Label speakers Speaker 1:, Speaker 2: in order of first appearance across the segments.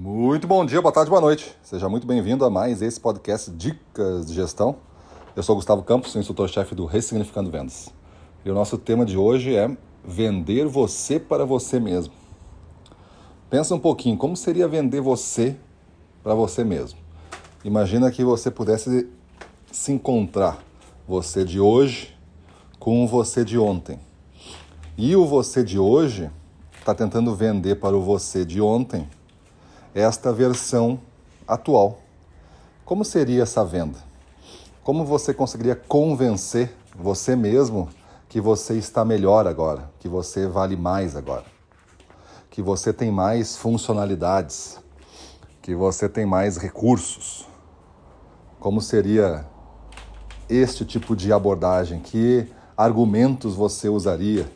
Speaker 1: Muito bom dia, boa tarde, boa noite. Seja muito bem-vindo a mais esse podcast Dicas de Gestão. Eu sou Gustavo Campos, instrutor-chefe do Ressignificando Vendas. E o nosso tema de hoje é vender você para você mesmo. Pensa um pouquinho, como seria vender você para você mesmo? Imagina que você pudesse se encontrar, você de hoje com o você de ontem. E o você de hoje está tentando vender para o você de ontem esta versão atual. Como seria essa venda? Como você conseguiria convencer você mesmo que você está melhor agora, que você vale mais agora, que você tem mais funcionalidades, que você tem mais recursos? Como seria este tipo de abordagem? Que argumentos você usaria?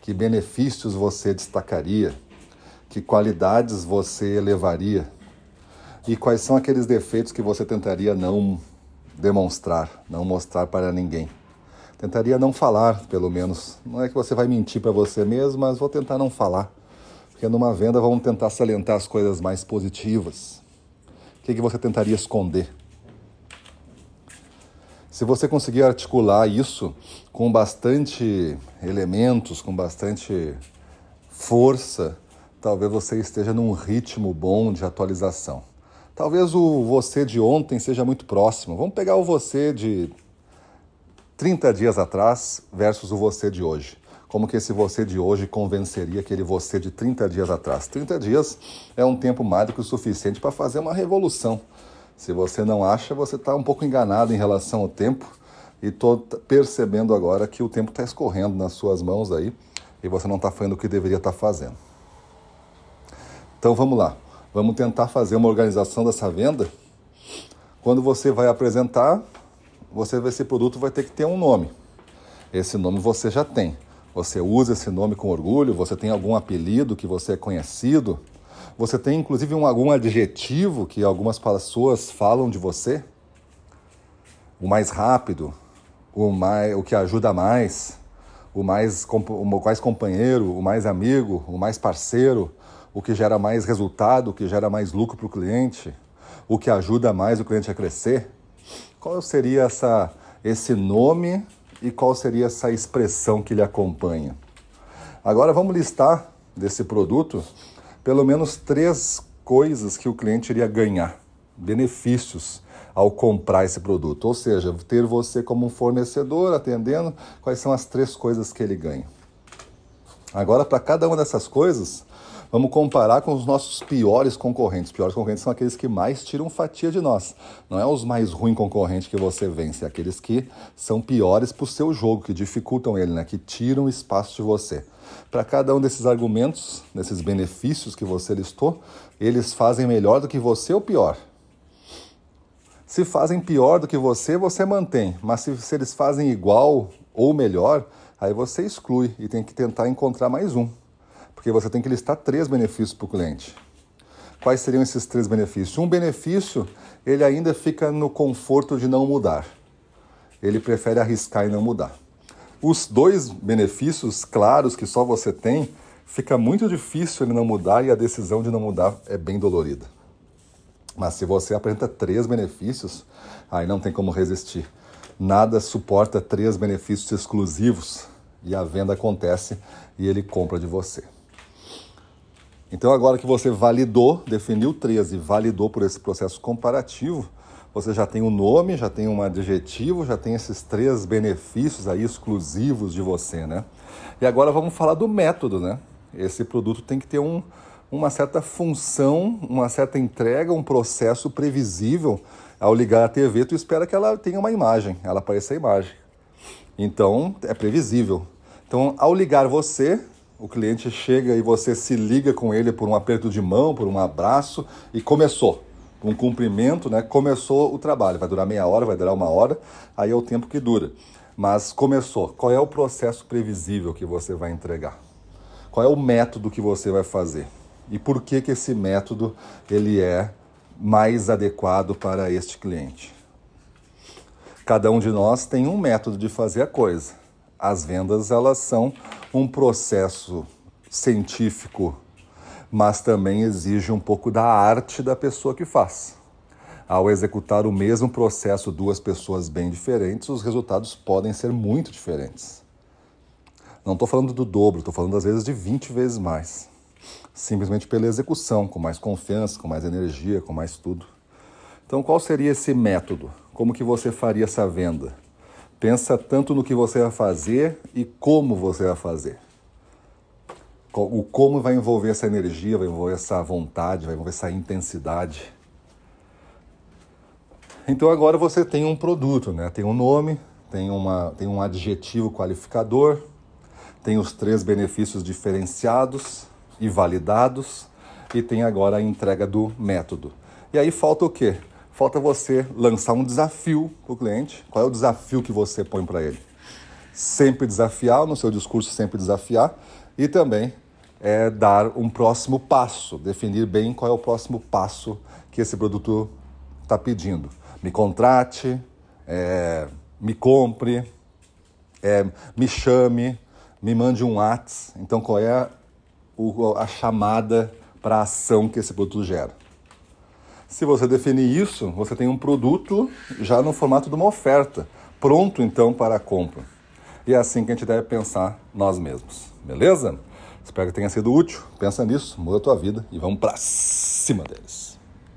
Speaker 1: Que benefícios você destacaria? Que qualidades você elevaria? E quais são aqueles defeitos que você tentaria não demonstrar, não mostrar para ninguém? Tentaria não falar, pelo menos. Não é que você vai mentir para você mesmo, mas vou tentar não falar. Porque numa venda vamos tentar salientar as coisas mais positivas. O que, que você tentaria esconder? Se você conseguir articular isso com bastante elementos, com bastante força, talvez você esteja num ritmo bom de atualização. Talvez o você de ontem seja muito próximo. Vamos pegar o você de 30 dias atrás versus o você de hoje. Como que esse você de hoje convenceria aquele você de 30 dias atrás? 30 dias é um tempo mágico o suficiente para fazer uma revolução. Se você não acha, você está um pouco enganado em relação ao tempo e estou percebendo agora que o tempo está escorrendo nas suas mãos aí e você não está fazendo o que deveria estar tá fazendo. Então vamos lá, vamos tentar fazer uma organização dessa venda. Quando você vai apresentar, você esse produto vai ter que ter um nome. Esse nome você já tem. Você usa esse nome com orgulho? Você tem algum apelido que você é conhecido? Você tem inclusive um, algum adjetivo que algumas pessoas falam de você? O mais rápido, o, mais, o que ajuda mais, o mais, o mais companheiro, o mais amigo, o mais parceiro, o que gera mais resultado, o que gera mais lucro para o cliente, o que ajuda mais o cliente a crescer? Qual seria essa, esse nome e qual seria essa expressão que lhe acompanha? Agora vamos listar desse produto pelo menos três coisas que o cliente iria ganhar, benefícios ao comprar esse produto. Ou seja, ter você como um fornecedor atendendo, quais são as três coisas que ele ganha. Agora, para cada uma dessas coisas, Vamos comparar com os nossos piores concorrentes. Os piores concorrentes são aqueles que mais tiram fatia de nós. Não é os mais ruins concorrentes que você vence, é aqueles que são piores para o seu jogo, que dificultam ele, né? que tiram espaço de você. Para cada um desses argumentos, desses benefícios que você listou, eles fazem melhor do que você ou pior? Se fazem pior do que você, você mantém. Mas se, se eles fazem igual ou melhor, aí você exclui e tem que tentar encontrar mais um porque você tem que listar três benefícios para o cliente. Quais seriam esses três benefícios? Um benefício, ele ainda fica no conforto de não mudar. Ele prefere arriscar e não mudar. Os dois benefícios claros que só você tem, fica muito difícil ele não mudar e a decisão de não mudar é bem dolorida. Mas se você apresenta três benefícios, aí não tem como resistir. Nada suporta três benefícios exclusivos e a venda acontece e ele compra de você. Então, agora que você validou, definiu 13 e validou por esse processo comparativo, você já tem o um nome, já tem um adjetivo, já tem esses três benefícios aí exclusivos de você, né? E agora vamos falar do método, né? Esse produto tem que ter um, uma certa função, uma certa entrega, um processo previsível. Ao ligar a TV, tu espera que ela tenha uma imagem, ela apareça a imagem. Então, é previsível. Então, ao ligar você, o cliente chega e você se liga com ele por um aperto de mão, por um abraço e começou. Um cumprimento, né? Começou o trabalho. Vai durar meia hora, vai durar uma hora, aí é o tempo que dura. Mas começou. Qual é o processo previsível que você vai entregar? Qual é o método que você vai fazer? E por que que esse método ele é mais adequado para este cliente? Cada um de nós tem um método de fazer a coisa. As vendas elas são um processo científico mas também exige um pouco da arte da pessoa que faz. Ao executar o mesmo processo duas pessoas bem diferentes, os resultados podem ser muito diferentes. Não estou falando do dobro, estou falando às vezes de 20 vezes mais. Simplesmente pela execução, com mais confiança, com mais energia, com mais tudo. Então, qual seria esse método? Como que você faria essa venda? Pensa tanto no que você vai fazer e como você vai fazer. O como vai envolver essa energia, vai envolver essa vontade, vai envolver essa intensidade. Então agora você tem um produto, né? Tem um nome, tem, uma, tem um adjetivo qualificador, tem os três benefícios diferenciados e validados e tem agora a entrega do método. E aí falta o quê? Falta você lançar um desafio para o cliente. Qual é o desafio que você põe para ele? Sempre desafiar, no seu discurso, sempre desafiar. E também é dar um próximo passo, definir bem qual é o próximo passo que esse produto está pedindo. Me contrate, é, me compre, é, me chame, me mande um WhatsApp. Então, qual é o, a chamada para a ação que esse produto gera? Se você definir isso, você tem um produto já no formato de uma oferta, pronto então para a compra. E é assim que a gente deve pensar nós mesmos, beleza? Espero que tenha sido útil. Pensa nisso, muda a tua vida e vamos para cima deles.